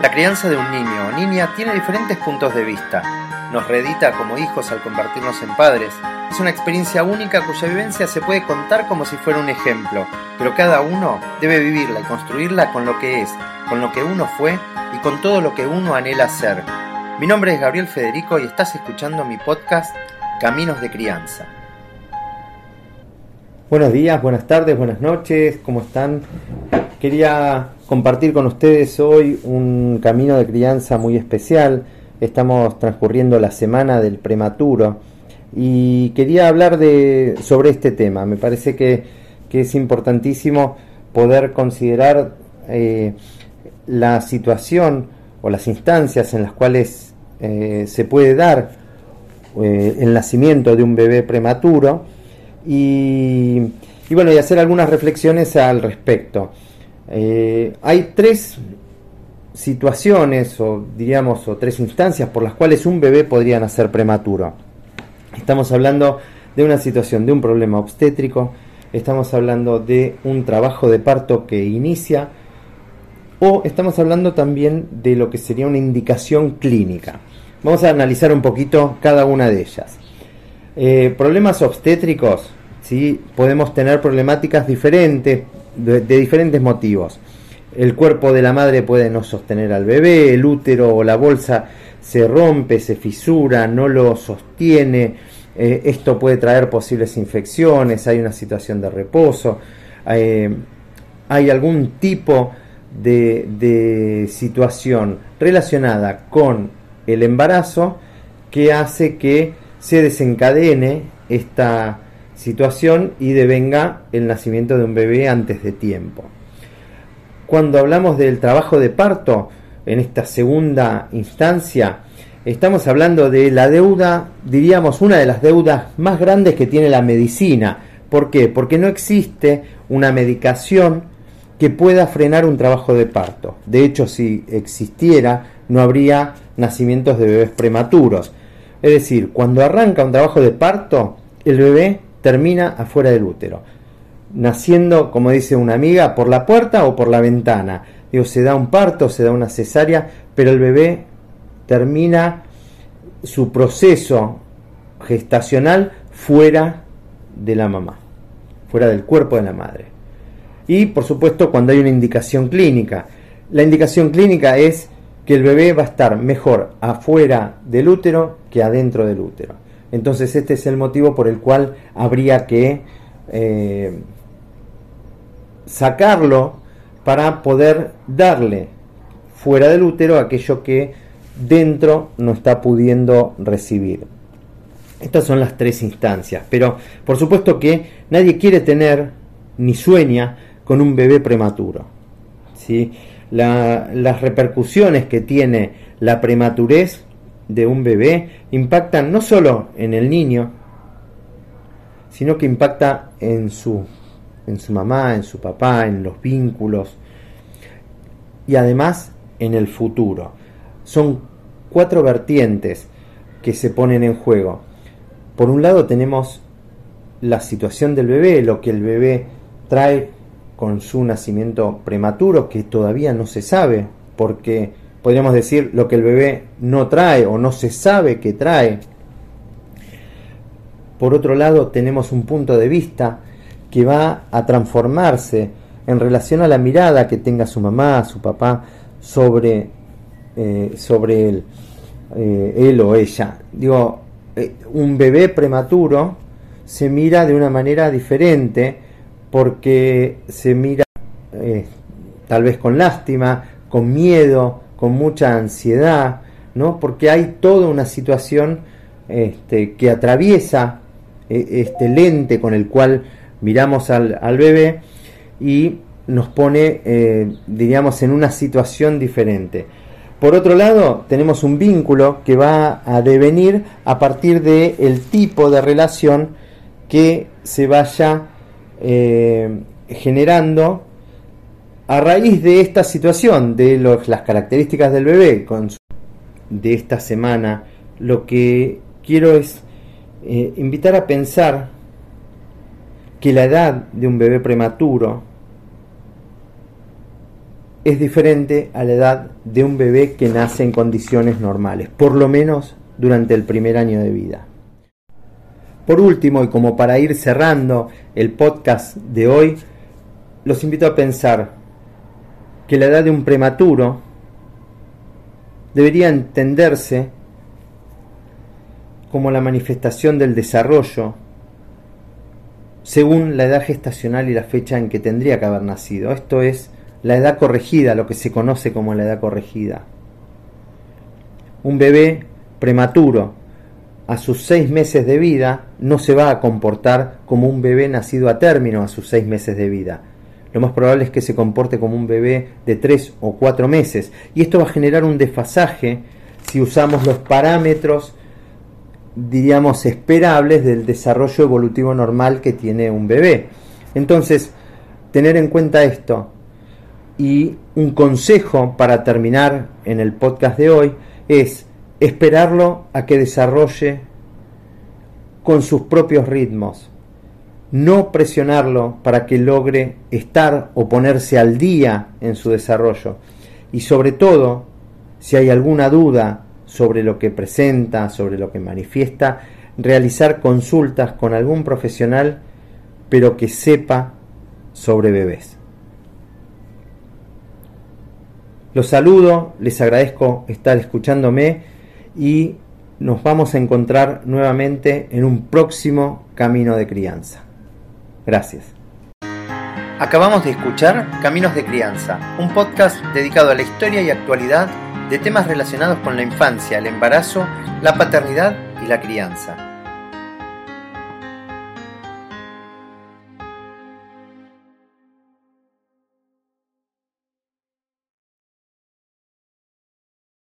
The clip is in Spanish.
La crianza de un niño o niña tiene diferentes puntos de vista. Nos reedita como hijos al convertirnos en padres. Es una experiencia única cuya vivencia se puede contar como si fuera un ejemplo, pero cada uno debe vivirla y construirla con lo que es, con lo que uno fue y con todo lo que uno anhela ser. Mi nombre es Gabriel Federico y estás escuchando mi podcast Caminos de Crianza. Buenos días, buenas tardes, buenas noches, ¿cómo están? Quería compartir con ustedes hoy un camino de crianza muy especial. Estamos transcurriendo la semana del prematuro y quería hablar de, sobre este tema. Me parece que, es importantísimo poder considerar eh, la situación o las instancias en las cuales eh, se puede dar eh, el nacimiento de un bebé prematuro y, bueno, y hacer algunas reflexiones al respecto. Eh, hay tres situaciones o diríamos o tres instancias por las cuales un bebé podría nacer prematuro. Estamos hablando de una situación de un problema obstétrico, estamos hablando de un trabajo de parto que inicia o estamos hablando también de lo que sería una indicación clínica. Vamos a analizar un poquito cada una de ellas. Eh, problemas obstétricos, ¿sí? podemos tener problemáticas diferentes, de, diferentes motivos. El cuerpo de la madre puede no sostener al bebé, el útero o la bolsa se rompe, se fisura, no lo sostiene. Eh, esto puede traer posibles infecciones, hay una situación de reposo, eh, hay algún tipo de, de situación relacionada con el embarazo que hace que se desencadene esta situación y devenga el nacimiento de un bebé antes de tiempo. Cuando hablamos del trabajo de parto, en esta segunda instancia, estamos hablando de la deuda, diríamos, una de las deudas más grandes que tiene la medicina. ¿Por qué? Porque no existe una medicación que pueda frenar un trabajo de parto. De hecho, si existiera, no habría nacimientos de bebés prematuros. Es decir, cuando arranca un trabajo de parto, el bebé termina afuera del útero, naciendo, como dice una amiga, por la puerta o por la ventana. Digo, se da un parto, se da una cesárea, pero el bebé termina su proceso gestacional fuera de la mamá, fuera del cuerpo de la madre. Y por supuesto cuando hay una indicación clínica. La indicación clínica es que el bebé va a estar mejor afuera del útero que adentro del útero. Entonces este es el motivo por el cual habría que eh, sacarlo para poder darle fuera del útero aquello que dentro no está pudiendo recibir. Estas son las tres instancias, pero por supuesto que nadie quiere tener ni sueña con un bebé prematuro. ¿sí? Las repercusiones que tiene la prematurez de un bebé impactan no solo en el niño, sino que impacta en su, en su mamá, en su papá, en los vínculos y además en el futuro. Son cuatro vertientes que se ponen en juego. Por un lado tenemos la situación del bebé, lo que el bebé trae con su nacimiento prematuro, que todavía no se sabe, porque podríamos decir, lo que el bebé no trae o no se sabe que trae. Por otro lado, tenemos un punto de vista que va a transformarse en relación a la mirada que tenga su mamá, su papá sobre, eh, sobre él, eh, él o ella. Digo, eh, un bebé prematuro se mira de una manera diferente porque se mira tal vez con lástima, con miedo, con mucha ansiedad, ¿no? Porque hay toda una situación este, que atraviesa e, este lente con el cual miramos al, bebé y nos pone, eh, diríamos, en una situación diferente. Por otro lado, tenemos un vínculo que va a devenir a partir del el tipo de relación que se vaya eh, generando a raíz de esta situación, de las características del bebé de esta semana, lo que quiero es eh, invitar a pensar que la edad de un bebé prematuro es diferente a la edad de un bebé que nace en condiciones normales, por lo menos durante el primer año de vida. Por último, y como para ir cerrando el podcast de hoy, los invito a pensar que la edad de un prematuro debería entenderse como la manifestación del desarrollo según la edad gestacional y la fecha en que tendría que haber nacido. Esto es la edad corregida, lo que se conoce como la edad corregida. Un bebé prematuro a sus seis meses de vida no se va a comportar como un bebé nacido a término a sus seis meses de vida. Lo más probable es que se comporte como un bebé de tres o cuatro meses. Y esto va a generar un desfasaje si usamos los parámetros, diríamos, esperables del desarrollo evolutivo normal que tiene un bebé. Entonces, tener en cuenta esto, y un consejo para terminar en el podcast de hoy es esperarlo a que desarrolle con sus propios ritmos. No presionarlo para que logre estar o ponerse al día en su desarrollo. Y sobre todo, si hay alguna duda sobre lo que presenta, sobre lo que manifiesta, realizar consultas con algún profesional, pero que sepa sobre bebés. Los saludo, les agradezco estar escuchándome y nos vamos a encontrar nuevamente en un próximo camino de crianza. Gracias. Acabamos de escuchar Caminos de Crianza, un podcast dedicado a la historia y actualidad de temas relacionados con la infancia, el embarazo, la paternidad y la crianza.